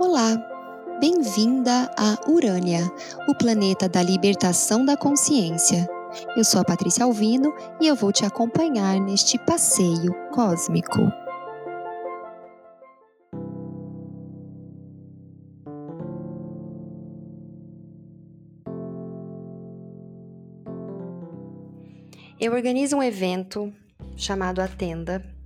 Olá, bem-vinda a Urânia, o planeta da libertação da consciência. Eu sou a Patrícia Alvino e eu vou te acompanhar neste passeio cósmico. Eu organizo um evento chamado A Tenda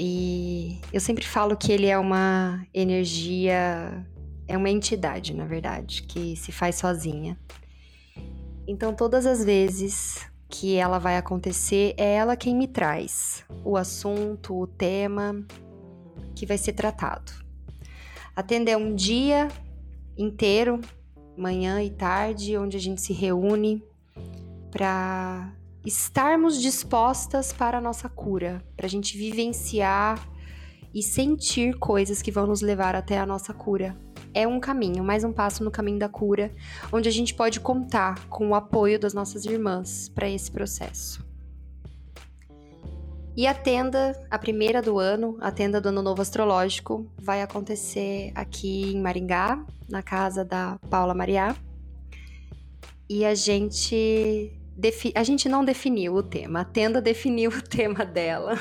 e eu sempre falo que ele é uma energia, é uma entidade, na verdade, que se faz sozinha. Então, todas as vezes que ela vai acontecer, é ela quem me traz o assunto, o tema que vai ser tratado. Atender um dia inteiro, manhã e tarde, onde a gente se reúne para estarmos dispostas para a nossa cura, para a gente vivenciar e sentir coisas que vão nos levar até a nossa cura. É um caminho, mais um passo no caminho da cura, onde a gente pode contar com o apoio das nossas irmãs para esse processo. E a tenda, a primeira do ano, a tenda do Ano Novo Astrológico, vai acontecer aqui em Maringá, na casa da Paula Mariá. E a gente a gente não definiu o tema, a tenda definiu o tema dela.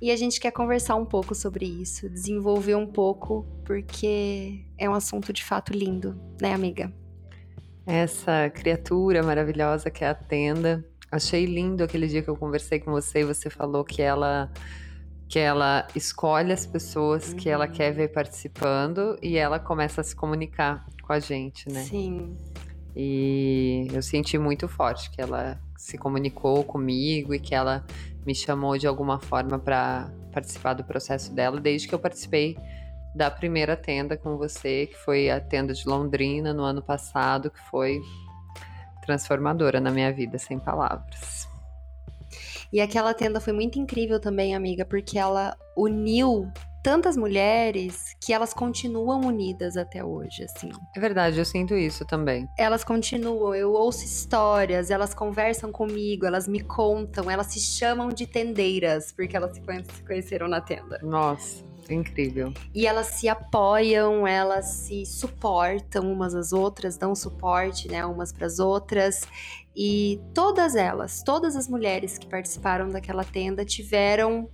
e a gente quer conversar um pouco sobre isso, desenvolver um pouco, porque é um assunto de fato lindo, né, amiga? Essa criatura maravilhosa que é a tenda. Achei lindo aquele dia que eu conversei com você e você falou que ela que ela escolhe as pessoas uhum. que ela quer ver participando e ela começa a se comunicar com a gente, né? Sim. E eu senti muito forte que ela se comunicou comigo e que ela me chamou de alguma forma para participar do processo dela, desde que eu participei da primeira tenda com você, que foi a tenda de Londrina no ano passado, que foi transformadora na minha vida, sem palavras. E aquela tenda foi muito incrível também, amiga, porque ela uniu tantas mulheres que elas continuam unidas até hoje, assim. É verdade, eu sinto isso também. Elas continuam, eu ouço histórias, elas conversam comigo, elas me contam, elas se chamam de tendeiras, porque elas se conheceram na tenda. Nossa. Incrível. E elas se apoiam, elas se suportam umas às outras, dão suporte, né, umas para as outras. E todas elas, todas as mulheres que participaram daquela tenda tiveram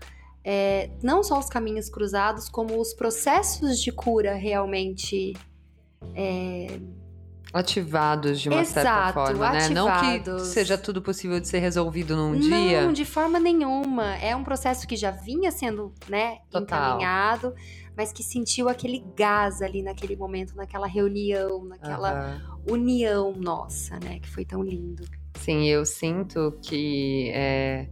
é, não só os caminhos cruzados, como os processos de cura realmente é, ativados de uma Exato, certa forma, ativados. né? Não que seja tudo possível de ser resolvido num não, dia. Não, de forma nenhuma. É um processo que já vinha sendo, né, Total. encaminhado, mas que sentiu aquele gás ali naquele momento, naquela reunião, naquela uhum. união nossa, né? Que foi tão lindo. Sim, eu sinto que é,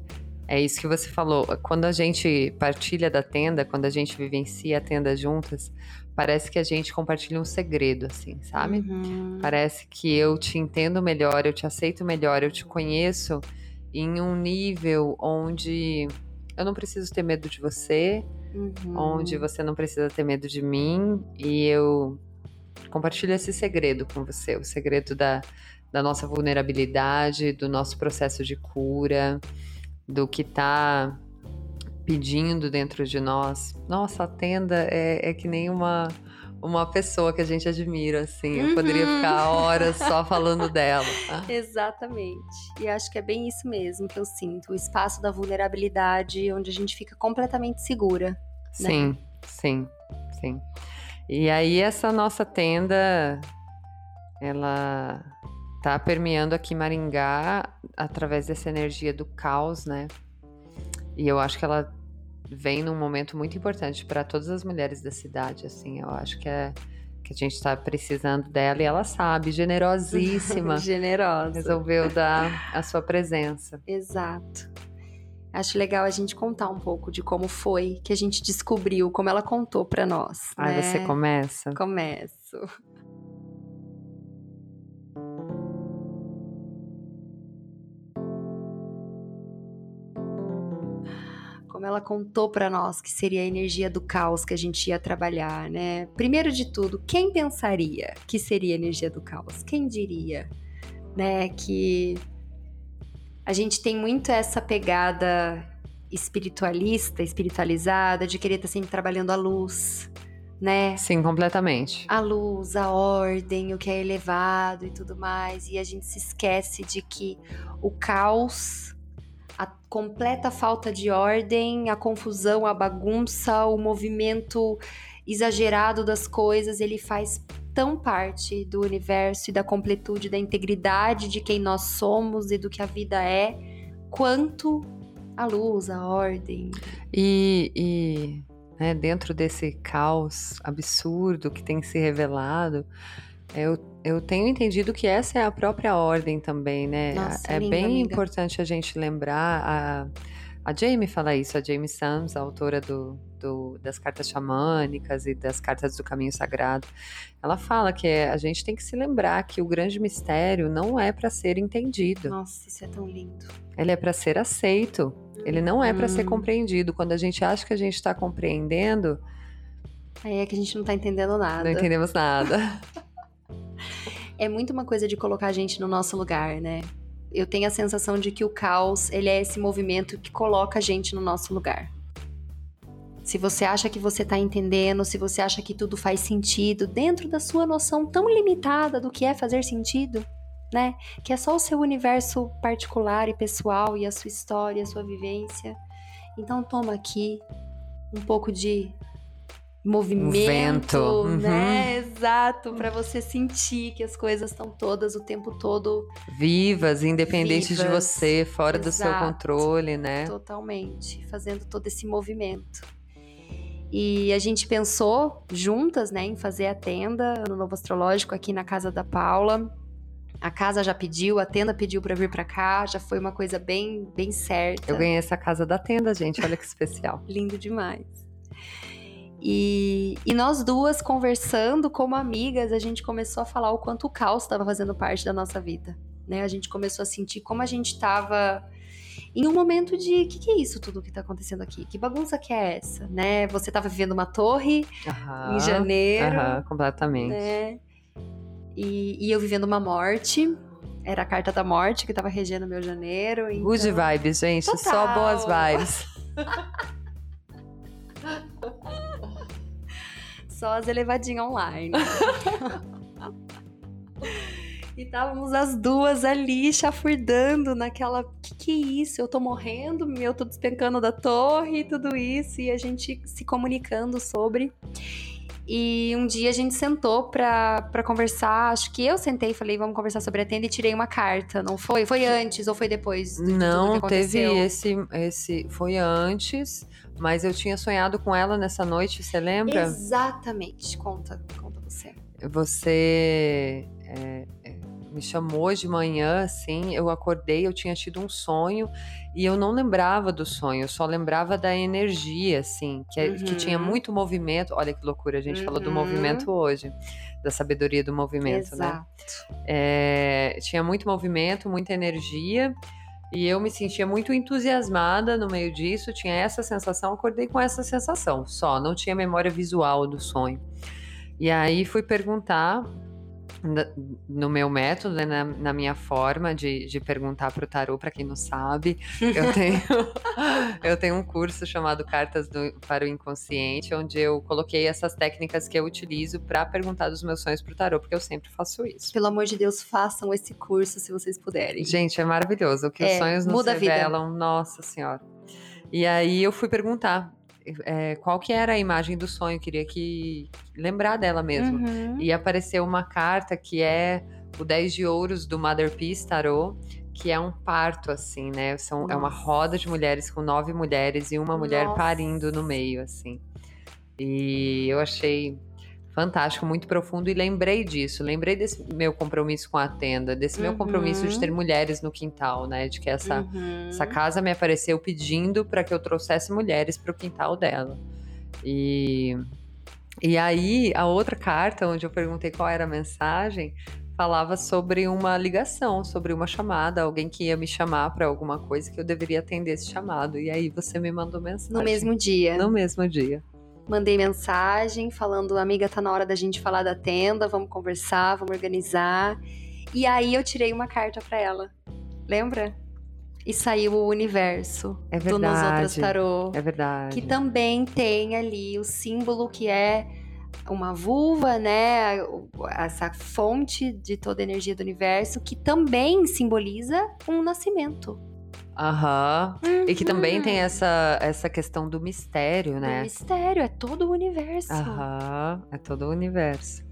é isso que você falou. Quando a gente partilha da tenda, quando a gente vivencia a tenda juntas, parece que a gente compartilha um segredo, assim, sabe? Uhum. Parece que eu te entendo melhor, eu te aceito melhor, eu te conheço em um nível onde eu não preciso ter medo de você, uhum. onde você não precisa ter medo de mim, e eu compartilho esse segredo com você, o segredo da, da nossa vulnerabilidade, do nosso processo de cura do que está pedindo dentro de nós. Nossa, a tenda é, é que nem uma uma pessoa que a gente admira, assim. Eu poderia uhum. ficar horas só falando dela. Exatamente. E acho que é bem isso mesmo que eu sinto. O espaço da vulnerabilidade, onde a gente fica completamente segura. Sim, né? sim, sim. E aí, essa nossa tenda, ela tá permeando aqui Maringá através dessa energia do caos, né? E eu acho que ela vem num momento muito importante para todas as mulheres da cidade, assim. Eu acho que é que a gente está precisando dela e ela sabe, generosíssima. Generosa. Resolveu dar a sua presença. Exato. Acho legal a gente contar um pouco de como foi que a gente descobriu, como ela contou para nós. Ah, né? você começa? Começo. Ela contou para nós que seria a energia do caos que a gente ia trabalhar, né? Primeiro de tudo, quem pensaria que seria a energia do caos? Quem diria, né, que a gente tem muito essa pegada espiritualista, espiritualizada, de querer estar sempre trabalhando a luz, né? Sim, completamente. A luz, a ordem, o que é elevado e tudo mais. E a gente se esquece de que o caos, a completa falta de ordem, a confusão, a bagunça, o movimento exagerado das coisas, ele faz tão parte do universo e da completude, da integridade de quem nós somos e do que a vida é, quanto a luz, a ordem. E, e né, dentro desse caos absurdo que tem se revelado, eu, eu tenho entendido que essa é a própria ordem também, né? Nossa, é linda, bem amiga. importante a gente lembrar. A, a Jamie fala isso, a Jamie Sams, a autora do, do, das cartas xamânicas e das cartas do caminho sagrado. Ela fala que é, a gente tem que se lembrar que o grande mistério não é para ser entendido, Nossa, isso é tão lindo. ele é para ser aceito. Ele não é para ser Hum. compreendido. Quando a gente acha que a gente está compreendendo, Aí é que a gente não tá entendendo nada. não entendemos nada. É muito uma coisa de colocar a gente no nosso lugar, né? Eu tenho a sensação de que o caos, ele é esse movimento que coloca a gente no nosso lugar. Se você acha que você tá entendendo, se você acha que tudo faz sentido dentro da sua noção tão limitada do que é fazer sentido, né? Que é só o seu universo particular e pessoal e a sua história, a sua vivência. Então toma aqui um pouco de movimento, vento, uhum. né? Exato, para você sentir que as coisas estão todas o tempo todo Vivas, independentes de você, fora do seu exato. controle, né? Totalmente, fazendo todo esse movimento. E a gente pensou juntas, né, em fazer a tenda no Novo Astrológico aqui na casa da Paula. A casa já pediu, a tenda pediu para vir para cá, já foi uma coisa bem, bem certa. Eu ganhei essa casa da tenda, gente. Olha que especial. Lindo demais. E, e nós duas conversando como amigas, a gente começou a falar o quanto o caos estava fazendo parte da nossa vida. Né? A gente começou a sentir como a gente estava em um momento de o que, que é isso tudo que tá acontecendo aqui? Que bagunça que é essa? Né? Você tava vivendo uma torre Aham, em janeiro, Aham, completamente. né? E, e eu vivendo uma morte. Era a carta da morte que tava regendo meu janeiro. Então... Good vibes, gente. Só Total. boas vibes. Só as elevadinhas online. e estávamos as duas ali chafurdando naquela. Que que é isso? Eu tô morrendo, eu tô despencando da torre e tudo isso. E a gente se comunicando sobre. E um dia a gente sentou pra, pra conversar. Acho que eu sentei e falei, vamos conversar sobre a tenda e tirei uma carta, não foi? Foi antes ou foi depois? que Não, teve esse, esse. Foi antes, mas eu tinha sonhado com ela nessa noite, você lembra? Exatamente. Conta, conta você. Você é, me chamou de manhã, assim, eu acordei, eu tinha tido um sonho e eu não lembrava do sonho, eu só lembrava da energia, assim, que, é- que Uhum. tinha muito movimento. Olha que loucura, a gente falou do Uhum. movimento hoje, da sabedoria do movimento, né? Exato. É, tinha muito movimento, muita energia. E eu me sentia muito entusiasmada no meio disso, tinha essa sensação, acordei com essa sensação, só, não tinha memória visual do sonho. E aí fui perguntar no meu método, né, na, na minha forma de, de perguntar para o tarô, para quem não sabe, eu tenho, eu tenho um curso chamado Cartas do- para o Inconsciente, onde eu coloquei essas técnicas que eu utilizo para perguntar dos meus sonhos para o tarô, porque eu sempre faço isso. Pelo amor de Deus, façam esse curso se vocês puderem. Gente, é maravilhoso. O que os É, sonhos nos muda a vida. revelam, nossa senhora. E aí eu fui perguntar é, qual que era a imagem do sonho, queria que lembrar dela mesmo. Uhum. E apareceu uma carta que é o 10 de ouros do Mother Peace Tarot, que é um parto, assim, né? São, é uma roda de mulheres com nove mulheres e uma mulher Nossa. parindo no meio, assim. E eu achei fantástico, muito profundo, e lembrei disso. Lembrei desse meu compromisso com a tenda, desse meu compromisso de Uhum. ter mulheres no quintal, né? De que essa, Uhum. essa casa me apareceu pedindo para que eu trouxesse mulheres para o quintal dela. E, e aí, a outra carta, onde eu perguntei qual era a mensagem, falava sobre uma ligação, sobre uma chamada, alguém que ia me chamar para alguma coisa que eu deveria atender esse chamado. E aí você me mandou mensagem. No mesmo dia. No mesmo dia. Mandei mensagem falando, amiga, tá na hora da gente falar da tenda, vamos conversar, vamos organizar. E aí eu tirei uma carta pra ela. Lembra? e saiu o universo É do Nos Outras verdade. Tarô. É verdade. que também tem ali o símbolo que é uma vulva, né? Essa fonte de toda a energia do universo, que também simboliza um nascimento. Aham. E que também Uhum. tem essa, essa questão do mistério, né? mistério, é todo o universo. Aham. É todo o universo.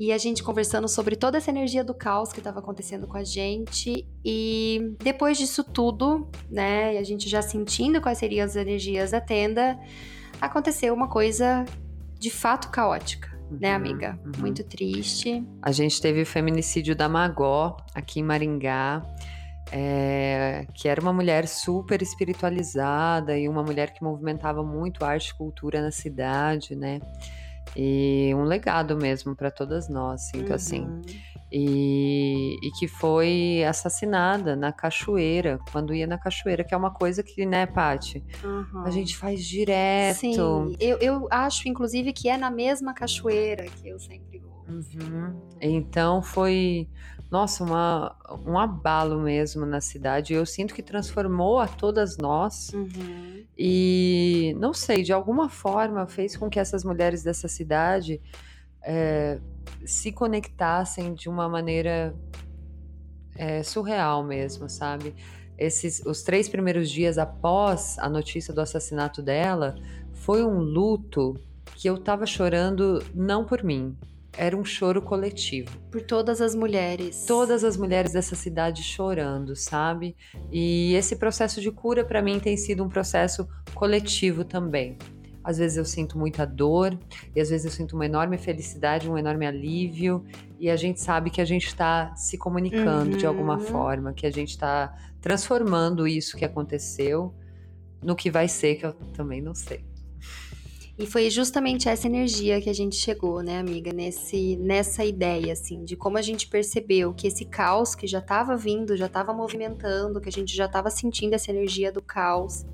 E a gente conversando sobre toda essa energia do caos que estava acontecendo com a gente. E depois disso tudo, né? E a gente já sentindo quais seriam as energias da tenda, aconteceu uma coisa de fato caótica, né, Uhum, amiga? uhum. Muito triste. A gente teve o feminicídio da Magó, aqui em Maringá, é, que era uma mulher super espiritualizada e uma mulher que movimentava muito arte e cultura na cidade, né? E um legado mesmo para todas nós, sinto assim. Uhum. E, e que foi assassinada na cachoeira, quando ia na cachoeira, que é uma coisa que, né, Paty, Uhum. a gente faz direto. Sim, eu, eu acho, inclusive, que é na mesma cachoeira que eu sempre vou. Uhum. Então foi, nossa, uma, um abalo mesmo na cidade. Eu sinto que transformou a todas nós Uhum. e, não sei, de alguma forma fez com que essas mulheres dessa cidade é, se conectassem de uma maneira é, surreal mesmo, sabe? Esses, os três primeiros dias após a notícia do assassinato dela, foi um luto que eu tava chorando não por mim, era um choro coletivo. Por todas as mulheres. Todas as mulheres dessa cidade chorando, sabe? E esse processo de cura para mim tem sido um processo coletivo também. Às vezes eu sinto muita dor, e às vezes eu sinto uma enorme felicidade, um enorme alívio, e a gente sabe que a gente está se comunicando de alguma Uhum. forma, que a gente está transformando isso que aconteceu no que vai ser, que eu também não sei. E foi justamente essa energia que a gente chegou, né, amiga? Nesse, nessa ideia, assim, de como a gente percebeu que esse caos que já estava vindo, já estava movimentando, que a gente já estava sentindo essa energia do caos,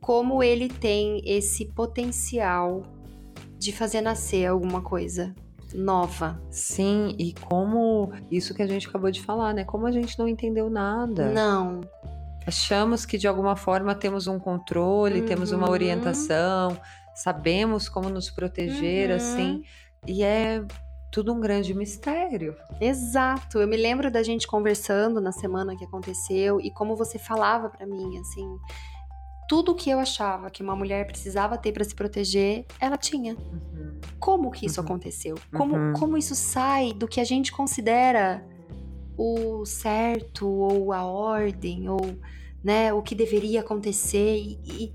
como ele tem esse potencial de fazer nascer alguma coisa nova. Sim, e como isso que a gente acabou de falar, né? Como a gente não entendeu nada. Não. Achamos que de alguma forma temos um controle, temos uma Uhum. orientação, sabemos como nos proteger, Uhum. assim, e é tudo um grande mistério. Exato. Eu me lembro da gente conversando na semana que aconteceu e como você falava pra mim, assim, tudo que eu achava que uma mulher precisava ter pra se proteger, ela tinha. Como que isso Uhum. aconteceu? Como, Uhum. como isso sai do que a gente considera o certo ou a ordem ou, né, o que deveria acontecer e, e,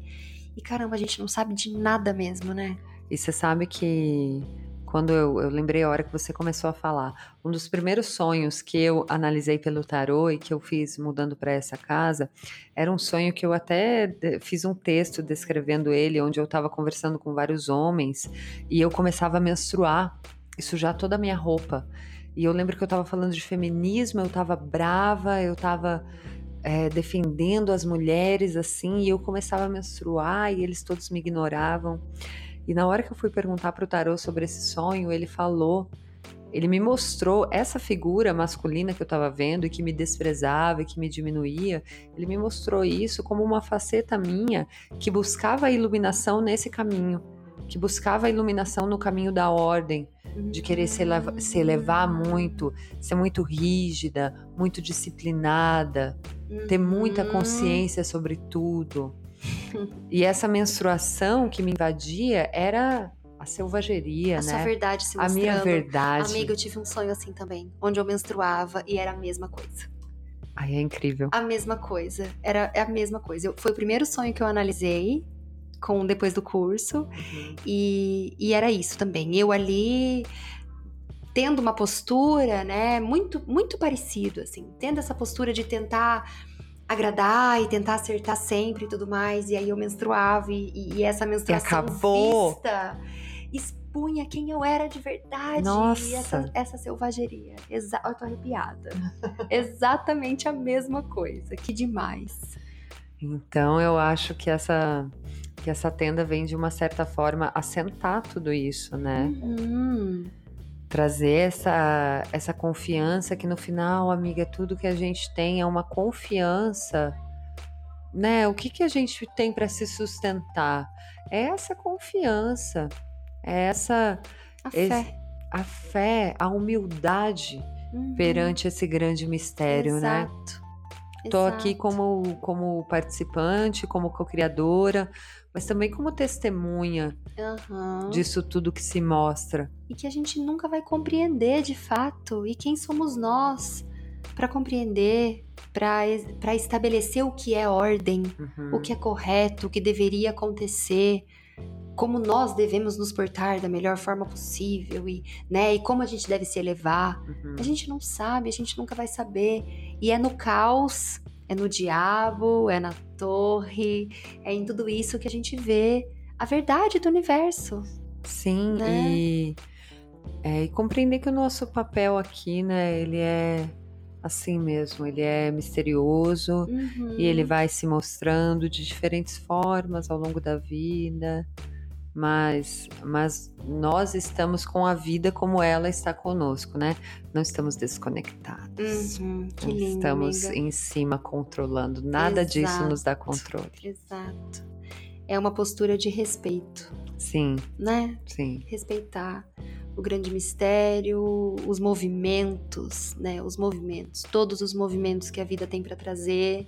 e, caramba, a gente não sabe de nada mesmo, né? E você sabe que quando eu, eu lembrei a hora que você começou a falar, um dos primeiros sonhos que eu analisei pelo tarô e que eu fiz mudando para essa casa, era um sonho que eu até de- fiz um texto descrevendo ele, onde eu estava conversando com vários homens e eu começava a menstruar e sujar toda a minha roupa. E eu lembro que eu estava falando de feminismo, eu estava brava, eu estava é, defendendo as mulheres assim, e eu começava a menstruar e eles todos me ignoravam. E na hora que eu fui perguntar pro tarô sobre esse sonho, ele falou, ele me mostrou essa figura masculina que eu estava vendo e que me desprezava e que me diminuía. Ele me mostrou isso como uma faceta minha que buscava a iluminação nesse caminho, que buscava a iluminação no caminho da ordem, de querer se, eleva- se elevar muito, ser muito rígida, muito disciplinada, ter muita Uhum. consciência sobre tudo. E essa menstruação que me invadia era a selvageria, A né? sua verdade se a mostrando. minha verdade. Amiga, eu tive um sonho assim também, onde eu menstruava e era a mesma coisa. Ai, é incrível. A mesma coisa. Era a mesma coisa. Eu- foi o primeiro sonho que eu analisei com depois do curso e, e era isso também. Eu ali tendo uma postura, né, muito muito parecido assim, tendo essa postura de tentar agradar e tentar acertar sempre e tudo mais. E aí eu menstruava e, e- e essa menstruação acabou. vista expunha quem eu era de verdade. Nossa. E essa, essa selvageria. Exa eu tô arrepiada. Exatamente a mesma coisa. Que demais. Então eu acho que essa que essa tenda vem de uma certa forma assentar tudo isso, né? Uhum. trazer essa, essa confiança que no final, amiga, tudo que a gente tem é uma confiança, né? O que, que a gente tem para se sustentar? É essa confiança, é essa a fé, a, fé, a humildade uhum. perante esse grande mistério, né? Exato. né? Estou aqui como, como participante, como co-criadora, mas também como testemunha uhum. disso tudo que se mostra. E que a gente nunca vai compreender de fato. E quem somos nós para compreender, para estabelecer o que é ordem, uhum. o que é correto, o que deveria acontecer, como nós devemos nos portar da melhor forma possível e, né, e como a gente deve se elevar. Uhum. A gente não sabe, a gente nunca vai saber. E é no caos, é no diabo, é na torre, é em tudo isso que a gente vê a verdade do universo. Sim, né? e, é, e compreender que o nosso papel aqui, né, ele é assim mesmo, ele é misterioso uhum. e ele vai se mostrando de diferentes formas ao longo da vida mas, mas nós estamos com a vida como ela está conosco, né? Não estamos desconectados. Uhum, que lindo, estamos amiga. em cima controlando. Nada Exato, disso nos dá controle. Exato. É uma postura de respeito. Sim. Né? Sim. Respeitar o grande mistério, os movimentos, né? Os movimentos, todos os movimentos que a vida tem para trazer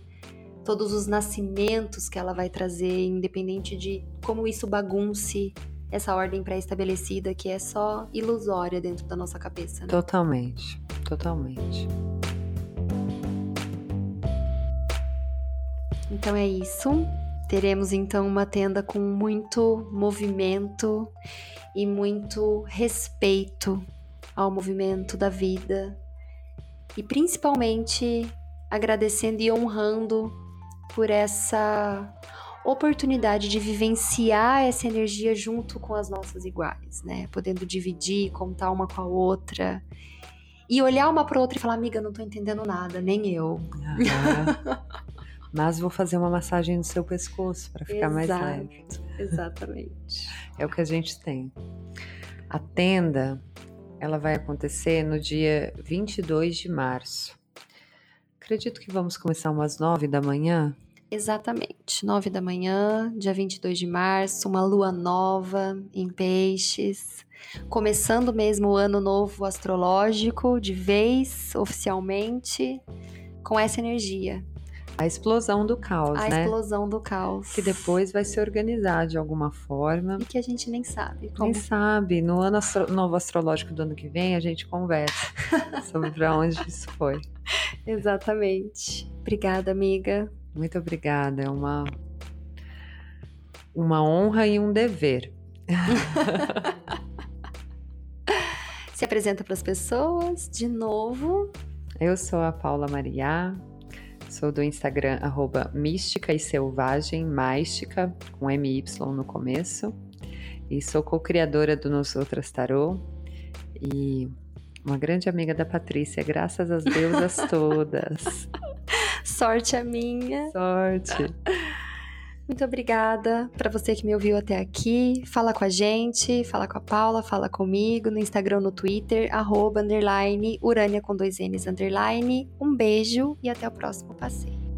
todos os nascimentos que ela vai trazer, independente de como isso bagunce essa ordem pré-estabelecida que é só ilusória dentro da nossa cabeça. Né? Totalmente, totalmente. Então é isso. Teremos então uma tenda com muito movimento e muito respeito ao movimento da vida e principalmente agradecendo e honrando por essa oportunidade de vivenciar essa energia junto com as nossas iguais, né? Podendo dividir, contar uma com a outra. E olhar uma para outra e falar, amiga, não tô entendendo nada, nem eu. Mas vou fazer uma massagem no seu pescoço para ficar Exato, mais leve. Exatamente. É o que a gente tem. A tenda, ela vai acontecer no dia 22 de março. Acredito que vamos começar umas nove da manhã. Exatamente, nove da manhã, dia 22 de março, uma lua nova em peixes, começando mesmo o ano novo astrológico, de vez, oficialmente, com essa energia. A explosão do caos, a né? A explosão do caos. Que depois vai se organizar de alguma forma. E que a gente nem sabe. Como. Nem sabe. No ano astro novo astrológico do ano que vem, a gente conversa sobre para onde isso foi. Exatamente. Obrigada, amiga. Muito obrigada. É uma, uma honra e um dever. Se apresenta para as pessoas de novo. Eu sou a Paula Maria, sou do Instagram arroba mística e selvagem, máistica, com MY no começo. E sou co-criadora do Nos Outras Tarô. E uma grande amiga da Patrícia, graças às deusas todas. Sorte a minha. Sorte. Muito obrigada para você que me ouviu até aqui. Fala com a gente, fala com a Paula, fala comigo no Instagram, no Twitter, arroba, underline, urânia com dois N's, underline. Um beijo e até o próximo passeio.